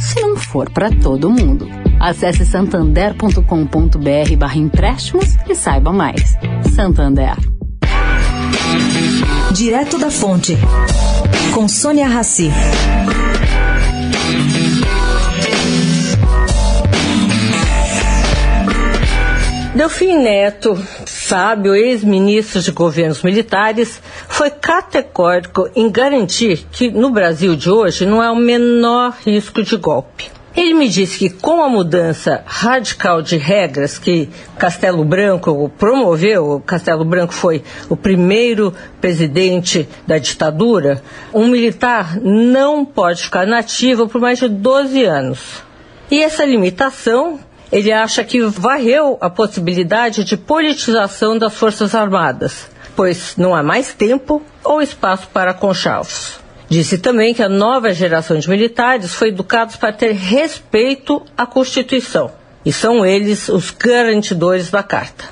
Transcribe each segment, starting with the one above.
se não for para todo mundo. Acesse santander.com.br barra empréstimos e saiba mais. Santander. Direto da Fonte, com Sônia Rassi. Delfim Neto, sábio ex-ministro de governos militares, foi categórico em garantir que no Brasil de hoje não há o menor risco de golpe. Ele me disse que com a mudança radical de regras que Castelo Branco promoveu, Castelo Branco foi o primeiro presidente da ditadura, um militar não pode ficar nativo por mais de 12 anos. E essa limitação, ele acha que varreu a possibilidade de politização das Forças Armadas, pois não há mais tempo ou espaço para conchavos. Disse também que a nova geração de militares foi educada para ter respeito à Constituição. E são eles os garantidores da carta.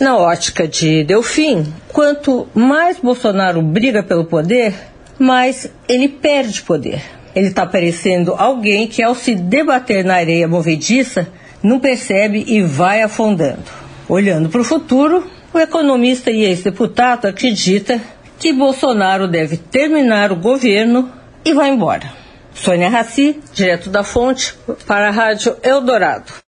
Na ótica de Delfim, quanto mais Bolsonaro briga pelo poder, mais ele perde poder. Ele está parecendo alguém que, ao se debater na areia movediça, não percebe e vai afundando. Olhando para o futuro, o economista e ex-deputado acredita que Bolsonaro deve terminar o governo e vai embora. Sônia Raci, direto da fonte, para a Rádio Eldorado.